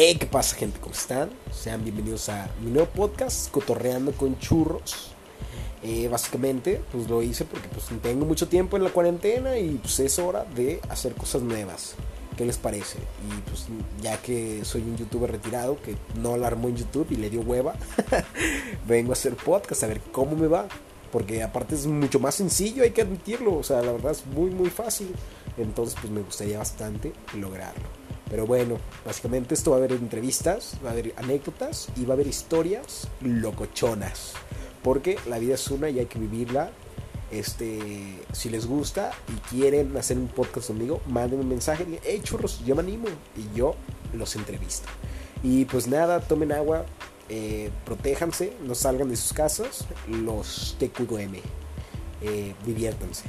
Hey, ¿qué pasa, gente? ¿Cómo están? Sean bienvenidos a mi nuevo podcast, Cotorreando con Churros. Eh, básicamente, pues lo hice porque pues tengo mucho tiempo en la cuarentena y pues es hora de hacer cosas nuevas. ¿Qué les parece? Y pues ya que soy un youtuber retirado que no alarmó en YouTube y le dio hueva, vengo a hacer podcast a ver cómo me va. Porque aparte es mucho más sencillo, hay que admitirlo. O sea, la verdad es muy, muy fácil. Entonces, pues me gustaría bastante lograrlo. Pero bueno, básicamente esto va a haber entrevistas, va a haber anécdotas y va a haber historias locochonas. Porque la vida es una y hay que vivirla. Este, si les gusta y quieren hacer un podcast conmigo, manden un mensaje, hey churros, yo me animo y yo los entrevisto. Y pues nada, tomen agua, eh, protéjanse, no salgan de sus casas, los TQM, eh, diviértanse.